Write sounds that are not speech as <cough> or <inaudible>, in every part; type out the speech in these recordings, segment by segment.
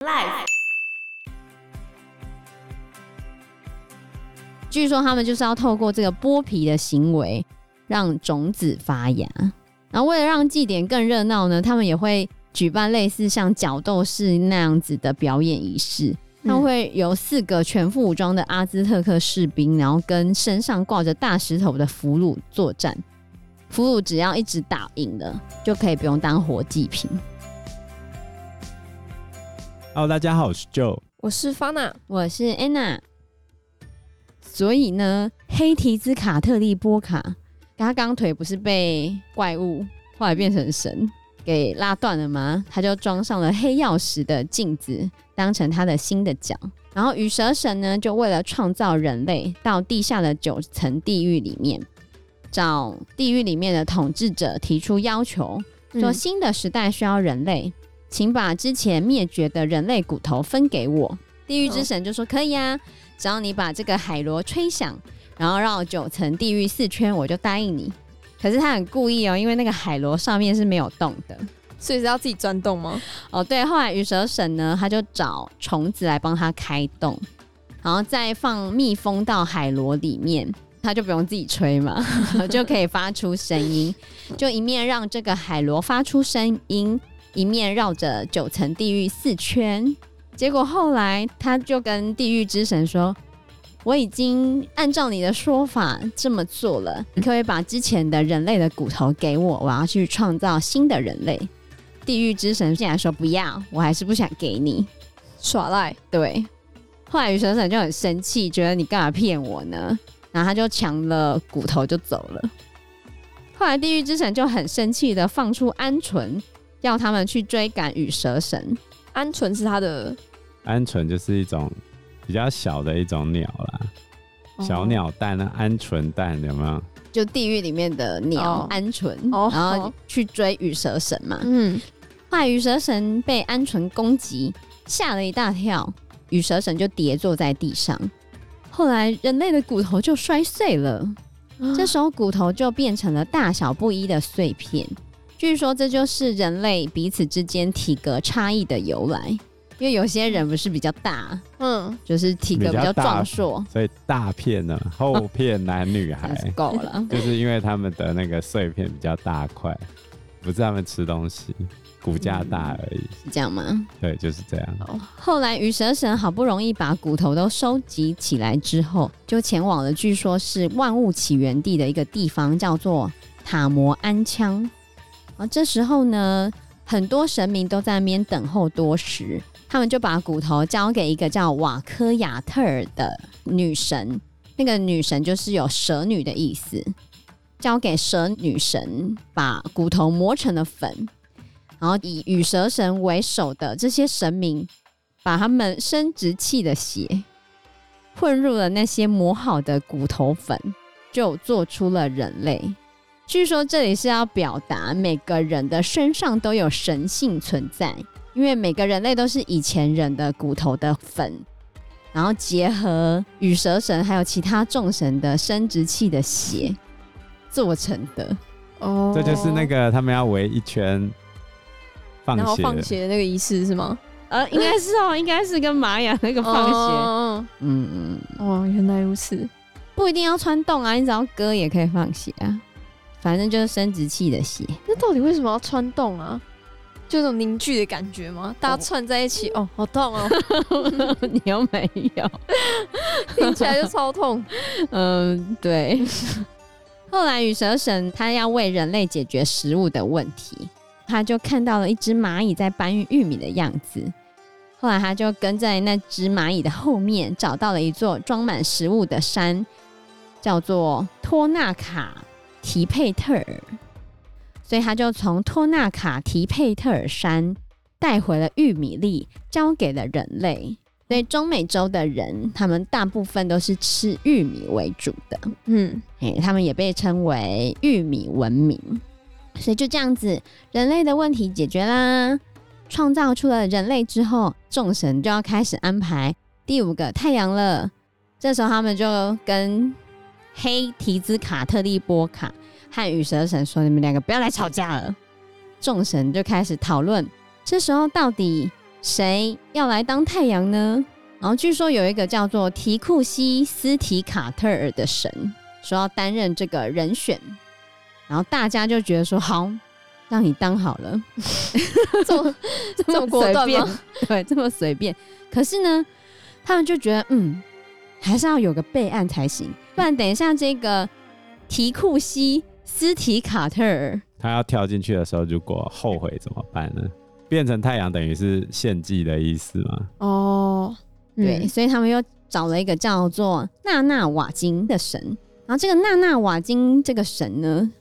Life。据说他们就是要透过这个剥皮的行为，让种子发芽。然后为了让祭典更热闹呢，他们也会举办类似像角斗士那样子的表演仪式。他们会有四个全副武装的阿兹特克士兵，然后跟身上挂着大石头的俘虏作战。俘虏只要一直打赢了，就可以不用当活祭品。Hello，大家好，我是 Joe，我是 Fana，我是 Anna。所以呢，黑提兹卡特利波卡，他刚腿不是被怪物后来变成神给拉断了吗？他就装上了黑曜石的镜子，当成他的新的脚。然后羽蛇神呢，就为了创造人类，到地下的九层地狱里面，找地狱里面的统治者提出要求，说新的时代需要人类。嗯请把之前灭绝的人类骨头分给我。地狱之神就说：“可以啊，只要你把这个海螺吹响，然后绕九层地狱四圈，我就答应你。”可是他很故意哦，因为那个海螺上面是没有洞的，所以是要自己钻洞吗？哦，对。后来羽蛇神呢，他就找虫子来帮他开洞，然后再放蜜蜂到海螺里面，他就不用自己吹嘛，<laughs> 就可以发出声音，就一面让这个海螺发出声音。一面绕着九层地狱四圈，结果后来他就跟地狱之神说：“我已经按照你的说法这么做了，你可以把之前的人类的骨头给我，我要去创造新的人类。”地狱之神竟然说：“不要，我还是不想给你，耍赖。”对，后来雨神神就很生气，觉得你干嘛骗我呢？然后他就抢了骨头就走了。后来地狱之神就很生气的放出鹌鹑。要他们去追赶羽蛇神，鹌鹑是它的，鹌鹑就是一种比较小的一种鸟啦，哦、小鸟蛋啊，鹌鹑蛋有没有？就地狱里面的鸟鹌鹑，哦、然后去追羽蛇神嘛。嗯，后来羽蛇神被鹌鹑攻击，吓了一大跳，羽蛇神就跌坐在地上。后来人类的骨头就摔碎了，哦、这时候骨头就变成了大小不一的碎片。据说这就是人类彼此之间体格差异的由来，因为有些人不是比较大，嗯，就是体格比较壮硕，所以大片呢，厚片男女孩 <laughs> 够了，就是因为他们的那个碎片比较大块，不是他们吃东西骨架大而已，是这样吗？对，就是这样。后来羽蛇神好不容易把骨头都收集起来之后，就前往了据说是万物起源地的一个地方，叫做塔摩安羌。啊，这时候呢，很多神明都在那边等候多时，他们就把骨头交给一个叫瓦科亚特尔的女神，那个女神就是有蛇女的意思，交给蛇女神把骨头磨成了粉，然后以羽蛇神为首的这些神明，把他们生殖器的血混入了那些磨好的骨头粉，就做出了人类。据说这里是要表达每个人的身上都有神性存在，因为每个人类都是以前人的骨头的粉，然后结合羽蛇神还有其他众神的生殖器的血做成的。哦，这就是那个他们要围一圈放血，然后放血的那个仪式是吗？呃，应该是哦，应该是跟玛雅那个放血。哦、嗯嗯，哦，原来如此，不一定要穿洞啊，你只要割也可以放血啊。反正就是生殖器的血，那到底为什么要穿洞啊？就这种凝聚的感觉吗？大家串在一起，哦，哦，好痛哦！<laughs> 你又没有，<laughs> 听起来就超痛。<laughs> 嗯，对。后来羽蛇神他要为人类解决食物的问题，他就看到了一只蚂蚁在搬运玉米的样子。后来他就跟在那只蚂蚁的后面，找到了一座装满食物的山，叫做托纳卡。提佩特尔，所以他就从托纳卡提佩特尔山带回了玉米粒，交给了人类。所以中美洲的人，他们大部分都是吃玉米为主的。嗯，哎，他们也被称为玉米文明。所以就这样子，人类的问题解决啦，创造出了人类之后，众神就要开始安排第五个太阳了。这时候他们就跟黑提兹卡特利波卡和羽蛇神说：“你们两个不要来吵架了。”众神就开始讨论，这时候到底谁要来当太阳呢？然后据说有一个叫做提库西斯提卡特尔的神说要担任这个人选，然后大家就觉得说好，让你当好了，<laughs> <laughs> 这么这么果断吗？<laughs> 对，这么随便。可是呢，他们就觉得嗯，还是要有个备案才行，不然等一下这个提库西斯提卡特尔他要跳进去的时候，如果后悔怎么办呢？变成太阳等于是献祭的意思吗？哦。对，嗯、所以他们又找了一个叫做纳纳瓦金的神，然后这个纳纳瓦金这个神呢，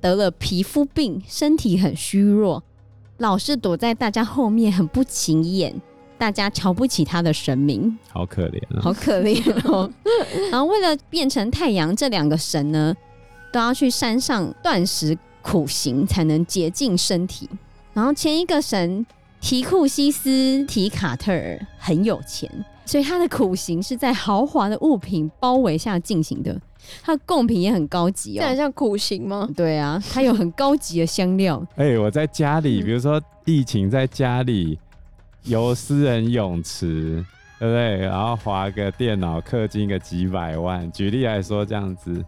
得了皮肤病，身体很虚弱，老是躲在大家后面，很不起眼，大家瞧不起他的神明，好可怜啊，好可怜哦。<laughs> 然后为了变成太阳，这两个神呢，都要去山上断食苦行，才能洁净身体。然后前一个神提库西斯提卡特尔很有钱。所以他的苦行是在豪华的物品包围下进行的，他的贡品也很高级哦。这很像苦行吗？对啊，他有很高级的香料。<laughs> 哎、欸，我在家里，比如说疫情在家里有私人泳池，对不对？然后划个电脑氪金个几百万，举例来说，这样子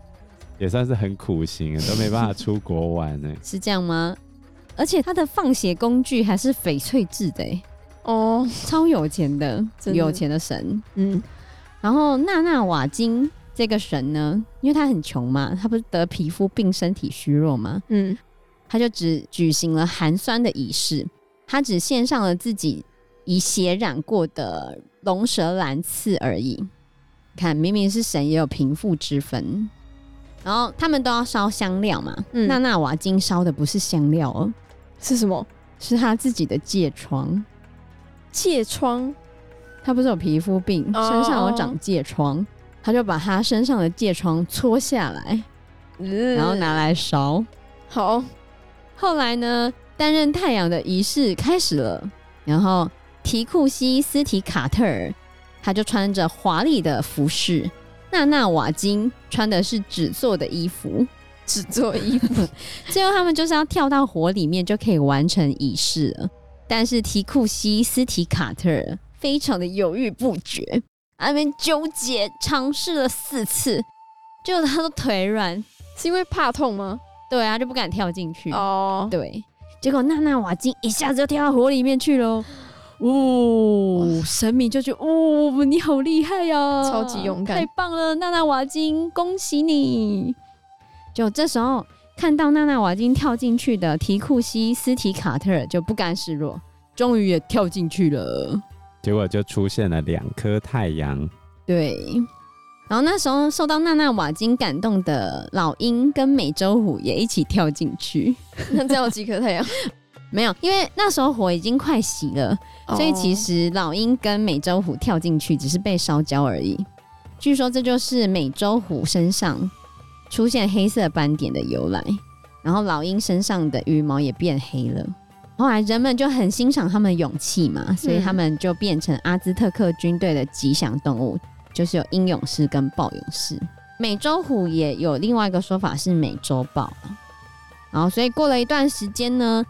也算是很苦行，都没办法出国玩呢。<laughs> 是这样吗？而且他的放血工具还是翡翠制的哎。哦，超有钱的，的有钱的神。嗯，然后娜娜瓦金这个神呢，因为他很穷嘛，他不是得皮肤病，身体虚弱嘛，嗯，他就只举行了寒酸的仪式，他只献上了自己以血染过的龙舌兰刺而已。看，明明是神，也有贫富之分。然后他们都要烧香料嘛，嗯、娜娜、瓦金烧的不是香料哦，是什么？是他自己的疥疮。疥疮，他不是有皮肤病，身上有长疥疮，他就把他身上的疥疮搓下来，然后拿来烧。好，后来呢，担任太阳的仪式开始了，然后提库西斯提卡特尔他就穿着华丽的服饰，娜娜瓦金穿的是纸做的衣服，纸做衣服，<laughs> 最后他们就是要跳到火里面就可以完成仪式了。但是提库西斯提卡特尔非常的犹豫不决，那边纠结尝试了四次，结果他的腿软，是因为怕痛吗？对啊，就不敢跳进去。哦，oh. 对，结果娜娜瓦金一下子就跳到火里面去了。哦，神明就觉得哦，你好厉害呀，啊，超级勇敢，太棒了，娜娜瓦金，恭喜你！就这时候。看到娜娜瓦金跳进去的提库西斯提卡特尔就不甘示弱，终于也跳进去了。结果就出现了两颗太阳。对，然后那时候受到娜娜瓦金感动的老鹰跟美洲虎也一起跳进去。<laughs> 那这样有几颗太阳？没有，因为那时候火已经快熄了，所以其实老鹰跟美洲虎跳进去只是被烧焦而已。据说这就是美洲虎身上。出现黑色斑点的由来，然后老鹰身上的羽毛也变黑了。后来人们就很欣赏他们的勇气嘛，所以他们就变成阿兹特克军队的吉祥动物，就是有鹰勇士跟豹勇士。美洲虎也有另外一个说法是美洲豹。然后，所以过了一段时间呢，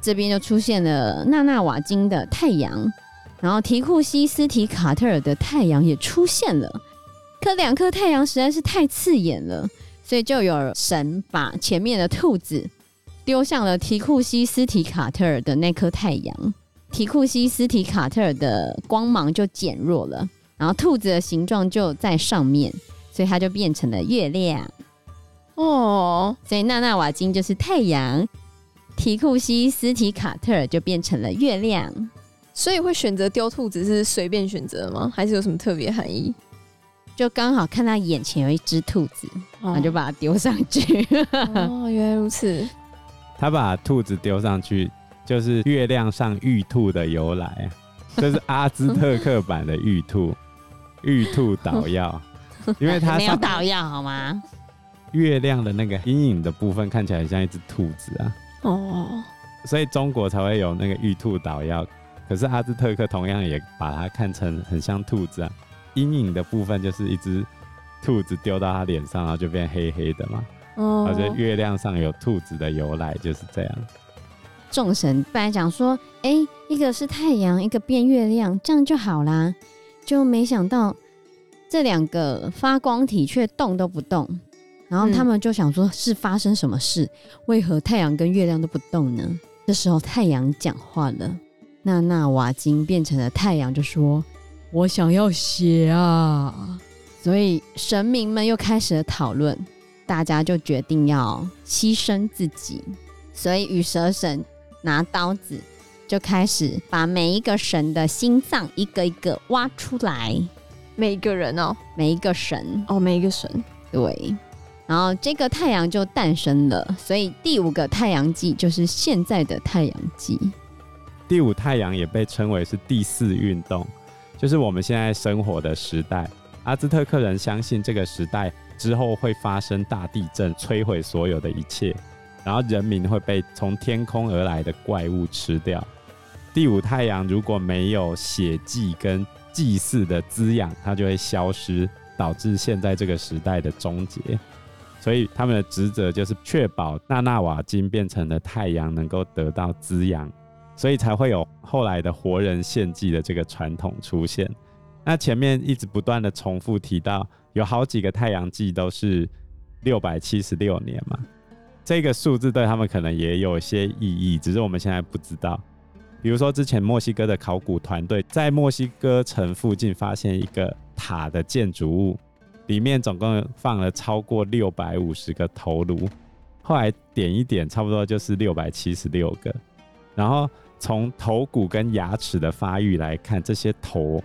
这边就出现了纳纳瓦金的太阳，然后提库西斯提卡特尔的太阳也出现了。可两颗太阳实在是太刺眼了。所以就有神把前面的兔子丢向了提库西斯提卡特尔的那颗太阳，提库西斯提卡特尔的光芒就减弱了，然后兔子的形状就在上面，所以它就变成了月亮。哦，所以纳纳瓦金就是太阳，提库西斯提卡特尔就变成了月亮。所以会选择丢兔子是随便选择吗？还是有什么特别含义？就刚好看到眼前有一只兔子，然后、就把它丢上去。哦，原来如此。他把兔子丢上去，就是月亮上玉兔的由来，这是阿兹特克版的玉兔，<laughs> 玉兔捣药。因为它没有捣药好吗？月亮的那个阴影的部分看起来很像一只兔子啊。哦，所以中国才会有那个玉兔捣药。可是阿兹特克同样也把它看成很像兔子啊。阴影的部分就是一只兔子丢到他脸上，然后就变黑黑的嘛。哦，而且月亮上有兔子的由来就是这样。众神本来讲说，哎，一个是太阳，一个变月亮，这样就好啦。就没想到这两个发光体却动都不动。然后他们就想说，是发生什么事？嗯、为何太阳跟月亮都不动呢？这时候太阳讲话了，娜娜瓦金变成了太阳，就说：“我想要血啊！”所以神明们又开始了讨论，大家就决定要牺牲自己。所以羽蛇神拿刀子，就开始把每一个神的心脏一个一个挖出来。每一个人哦，每一个神哦，每一个神，对。然后这个太阳就诞生了，所以第五个太阳纪就是现在的太阳纪。第五太阳也被称为是第四运动，就是我们现在生活的时代。阿兹特克人相信这个时代之后会发生大地震，摧毁所有的一切，然后人民会被从天空而来的怪物吃掉。第五太阳如果没有血祭跟祭祀的滋养，它就会消失，导致现在这个时代的终结。所以他们的职责就是确保纳纳瓦金变成了太阳能够得到滋养，所以才会有后来的活人献祭的这个传统出现。那前面一直不断的重复提到，有好几个太阳纪都是六百七十六年嘛，这个数字对他们可能也有些意义，只是我们现在不知道。比如说之前墨西哥的考古团队在墨西哥城附近发现一个塔的建筑物。里面总共放了超过六百五十个头颅，后来点一点，差不多就是六百七十六个。然后从头骨跟牙齿的发育来看，这些头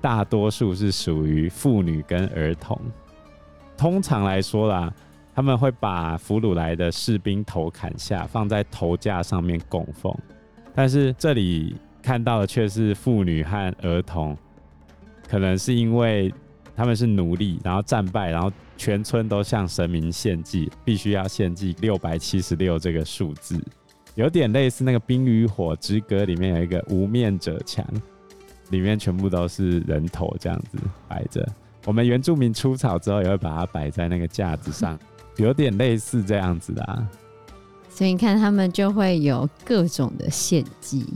大多数是属于妇女跟儿童。通常来说啦，他们会把俘虏来的士兵头砍下，放在头架上面供奉。但是这里看到的却是妇女和儿童，可能是因为。他们是奴隶，然后战败，然后全村都向神明献祭，必须要献祭六百七十六这个数字，有点类似那个《冰与火之歌》里面有一个无面者墙，里面全部都是人头这样子摆着。我们原住民出草之后也会把它摆在那个架子上，<laughs> 有点类似这样子的啊。所以你看，他们就会有各种的献祭。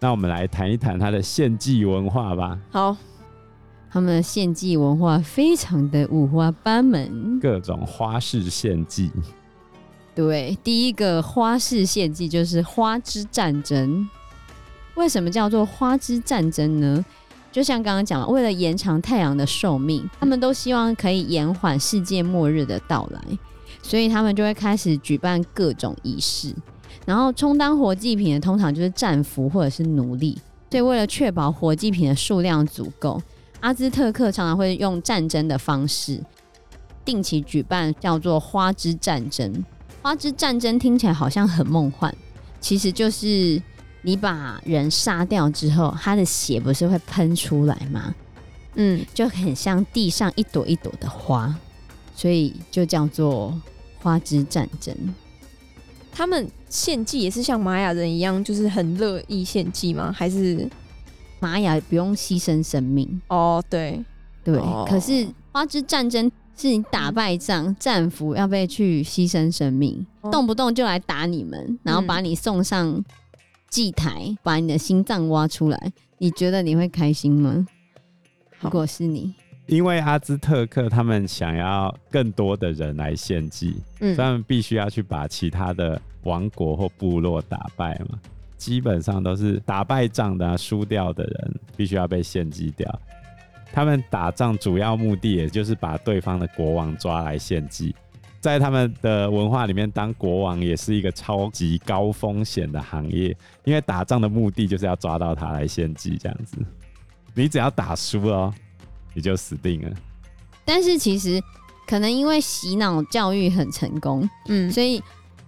那我们来谈一谈他的献祭文化吧。好。他们的献祭文化非常的五花八门，各种花式献祭。对，第一个花式献祭就是花之战争。为什么叫做花之战争呢？就像刚刚讲了，为了延长太阳的寿命，他们都希望可以延缓世界末日的到来，所以他们就会开始举办各种仪式。然后充当活祭品的通常就是战俘或者是奴隶，所以为了确保活祭品的数量足够。阿兹特克常常会用战争的方式定期举办，叫做“花之战争”。花之战争听起来好像很梦幻，其实就是你把人杀掉之后，他的血不是会喷出来吗？嗯，就很像地上一朵一朵的花，所以就叫做“花之战争”。他们献祭也是像玛雅人一样，就是很乐意献祭吗？还是？玛雅不用牺牲生命哦，对对。哦、可是花之战争是你打败仗，战俘要被去牺牲生命，哦、动不动就来打你们，然后把你送上祭台，嗯、把你的心脏挖出来，你觉得你会开心吗？如果是你，因为阿兹特克他们想要更多的人来献祭，嗯，所以他们必须要去把其他的王国或部落打败嘛。基本上都是打败仗的、啊，输掉的人必须要被献祭掉。他们打仗主要目的，也就是把对方的国王抓来献祭。在他们的文化里面，当国王也是一个超级高风险的行业，因为打仗的目的就是要抓到他来献祭，这样子。你只要打输了，你就死定了。但是其实可能因为洗脑教育很成功，嗯，所以。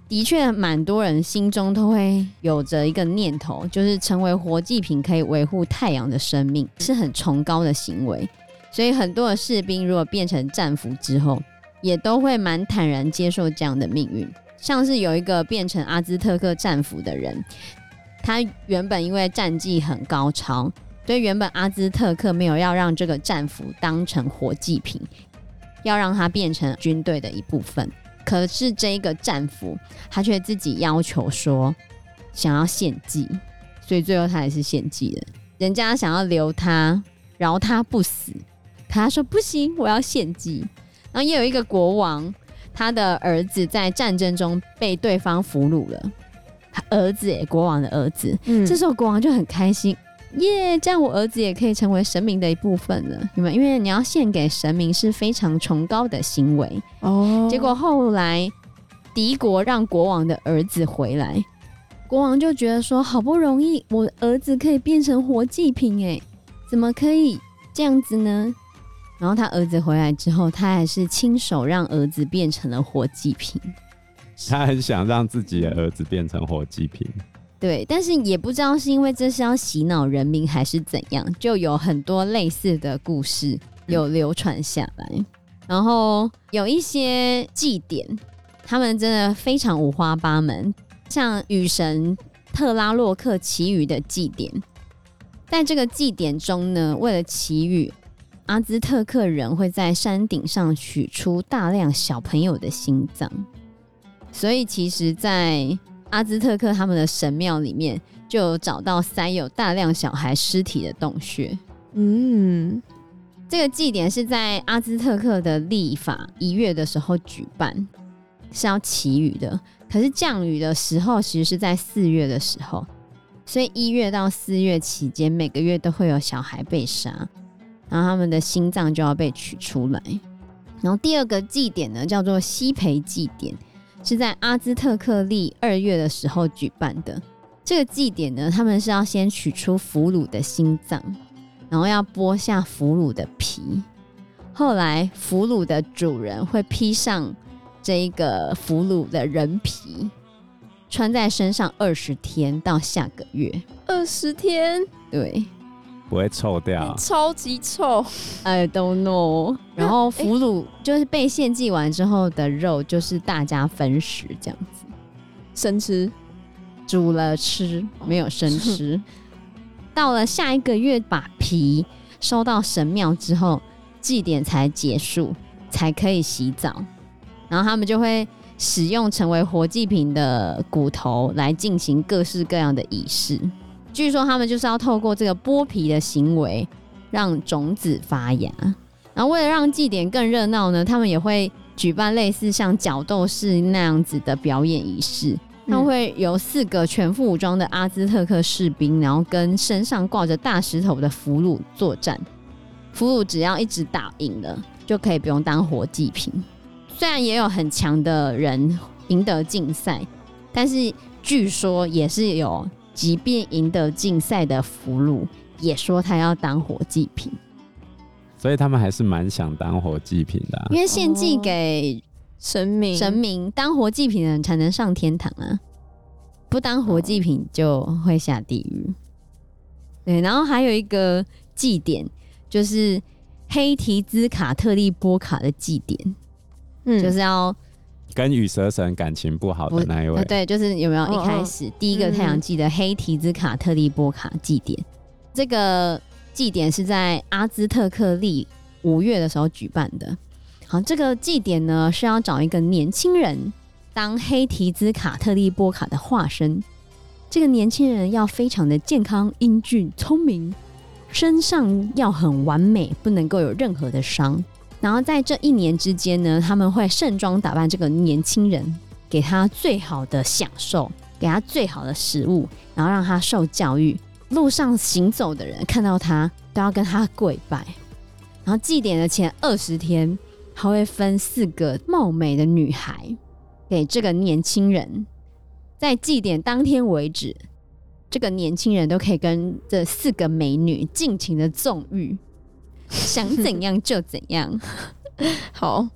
的确，蛮多人心中都会有着一个念头，就是成为活祭品可以维护太阳的生命，是很崇高的行为。所以，很多的士兵如果变成战俘之后，也都会蛮坦然接受这样的命运。像是有一个变成阿兹特克战俘的人，他原本因为战绩很高超，所以原本阿兹特克没有要让这个战俘当成活祭品，要让他变成军队的一部分。可是这一个战俘，他却自己要求说，想要献祭，所以最后他也是献祭了。人家想要留他，饶他不死，他说不行，我要献祭。然后也有一个国王，他的儿子在战争中被对方俘虏了，他儿子哎，国王的儿子。嗯，这时候国王就很开心，耶，这样我儿子也可以成为神明的一部分了，对吗？因为你要献给神明是非常崇高的行为哦。结果后来敌国让国王的儿子回来。国王就觉得说，好不容易我儿子可以变成活祭品，哎，怎么可以这样子呢？然后他儿子回来之后，他还是亲手让儿子变成了活祭品。他很想让自己的儿子变成活祭品。对，但是也不知道是因为这是要洗脑人民还是怎样，就有很多类似的故事有流传下来。然后有一些祭典，他们真的非常五花八门。像雨神特拉洛克祈雨的祭典，在这个祭典中呢，为了祈雨，阿兹特克人会在山顶上取出大量小朋友的心脏，所以其实，在阿兹特克他们的神庙里面，就有找到塞有大量小孩尸体的洞穴。嗯，这个祭典是在阿兹特克的历法一月的时候举办，是要祈雨的。可是降雨的时候，其实是在四月的时候，所以一月到四月期间，每个月都会有小孩被杀，然后他们的心脏就要被取出来。然后第二个祭典呢，叫做西培祭典，是在阿兹特克历二月的时候举办的。这个祭典呢，他们是要先取出俘虏的心脏，然后要剥下俘虏的皮，后来俘虏的主人会披上。这一个俘虏的人皮穿在身上二十天到下个月，二十天，对，不会臭掉，超级臭，I don't know。然后俘虏就是被献祭完之后的肉，就是大家分食这样子，生吃，煮了吃，没有生吃。<laughs> 到了下一个月，把皮收到神庙之后，祭典才结束，才可以洗澡。然后他们就会使用成为活祭品的骨头来进行各式各样的仪式。据说他们就是要透过这个剥皮的行为，让种子发芽。然后为了让祭典更热闹呢，他们也会举办类似像角斗士那样子的表演仪式。他们会有四个全副武装的阿兹特克士兵，然后跟身上挂着大石头的俘虏作战。俘虏只要一直打赢了，就可以不用当活祭品。虽然也有很强的人赢得竞赛，但是据说也是有，即便赢得竞赛的俘虏，也说他要当活祭品。所以他们还是蛮想当活祭品的啊，因为献祭给神明，神明当活祭品的人才能上天堂啊，不当活祭品就会下地狱。对，然后还有一个祭典，就是黑提兹卡特利波卡的祭典。嗯，就是要跟羽蛇神感情不好的那一位，对，就是有没有一开始哦哦第一个太阳祭的黑提兹卡特利波卡祭典？嗯、这个祭典是在阿兹特克利五月的时候举办的。好，这个祭典呢是要找一个年轻人当黑提兹卡特利波卡的化身。这个年轻人要非常的健康、英俊、聪明，身上要很完美，不能够有任何的伤。然后在这一年之间呢，他们会盛装打扮这个年轻人，给他最好的享受，给他最好的食物，然后让他受教育。路上行走的人看到他都要跟他跪拜。然后祭典的前二十天，还会分四个貌美的女孩给这个年轻人，在祭典当天为止，这个年轻人都可以跟这四个美女尽情的纵欲。想怎样就怎样，<laughs> 好。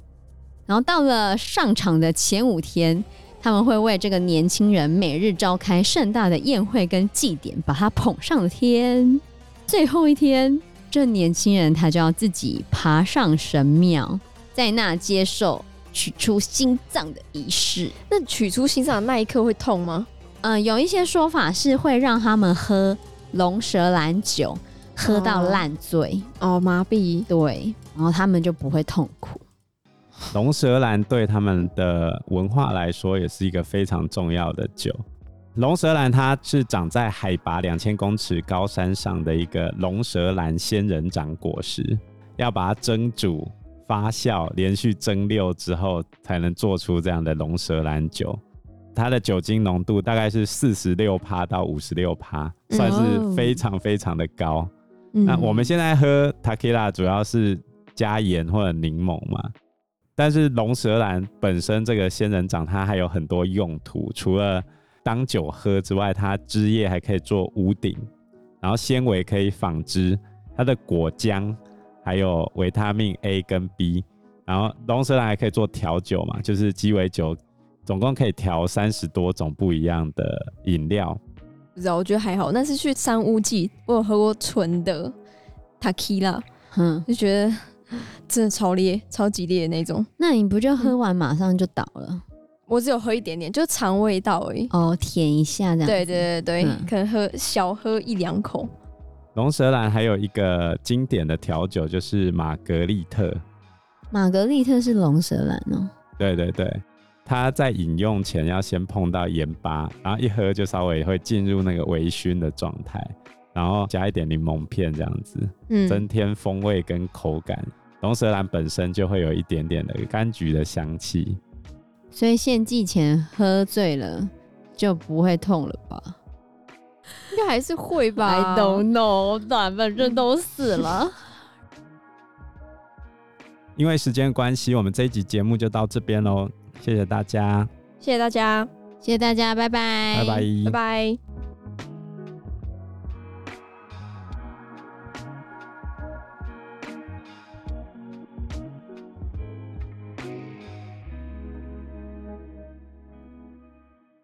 然后到了上场的前五天，他们会为这个年轻人每日召开盛大的宴会跟祭典，把他捧上天。最后一天，这年轻人他就要自己爬上神庙，在那接受取出心脏的仪式。那取出心脏的那一刻会痛吗？嗯、呃，有一些说法是会让他们喝龙舌兰酒。喝到烂醉哦，麻痹，对，然后他们就不会痛苦。龙舌兰对他们的文化来说也是一个非常重要的酒，龙舌兰它是长在海拔两千公尺高山上的一个龙舌兰仙人掌果实，要把它蒸煮、发酵，连续蒸馏之后，才能做出这样的龙舌兰酒。它的酒精浓度大概是四十六趴到五十六趴，算是非常非常的高。嗯、那我们现在喝 Tequila 主要是加盐或者柠檬嘛，但是龙舌兰本身这个仙人掌它还有很多用途，除了当酒喝之外，它枝叶还可以做屋顶，然后纤维可以纺织，它的果浆还有维他命 A 跟 B，然后龙舌兰还可以做调酒嘛，就是鸡尾酒，总共可以调三十多种不一样的饮料。不知道，我觉得还好。那是去山屋记，我有喝过纯的 Tequila，嗯，就觉得真的超烈，超级烈的那种。那你不就喝完马上就倒了？嗯我只有喝一点点，就尝味道而已。哦，舔一下这样。对对对对，嗯、可能喝小喝一两口。龙舌兰还有一个经典的调酒，就是玛格丽特。玛格丽特是龙舌兰哦。对对对，它在饮用前要先碰到盐巴，然后一喝就稍微会进入那个微醺的状态，然后加一点柠檬片这样子，嗯，增添风味跟口感。龙舌兰本身就会有一点点的柑橘的香气。所以献祭前喝醉了就不会痛了吧？应该还是会吧？I don't know，反正都死了。<laughs> 因为时间关系，我们这一集节目就到这边喽。谢谢大家，谢谢大家，谢谢大家，拜拜，拜拜，拜拜。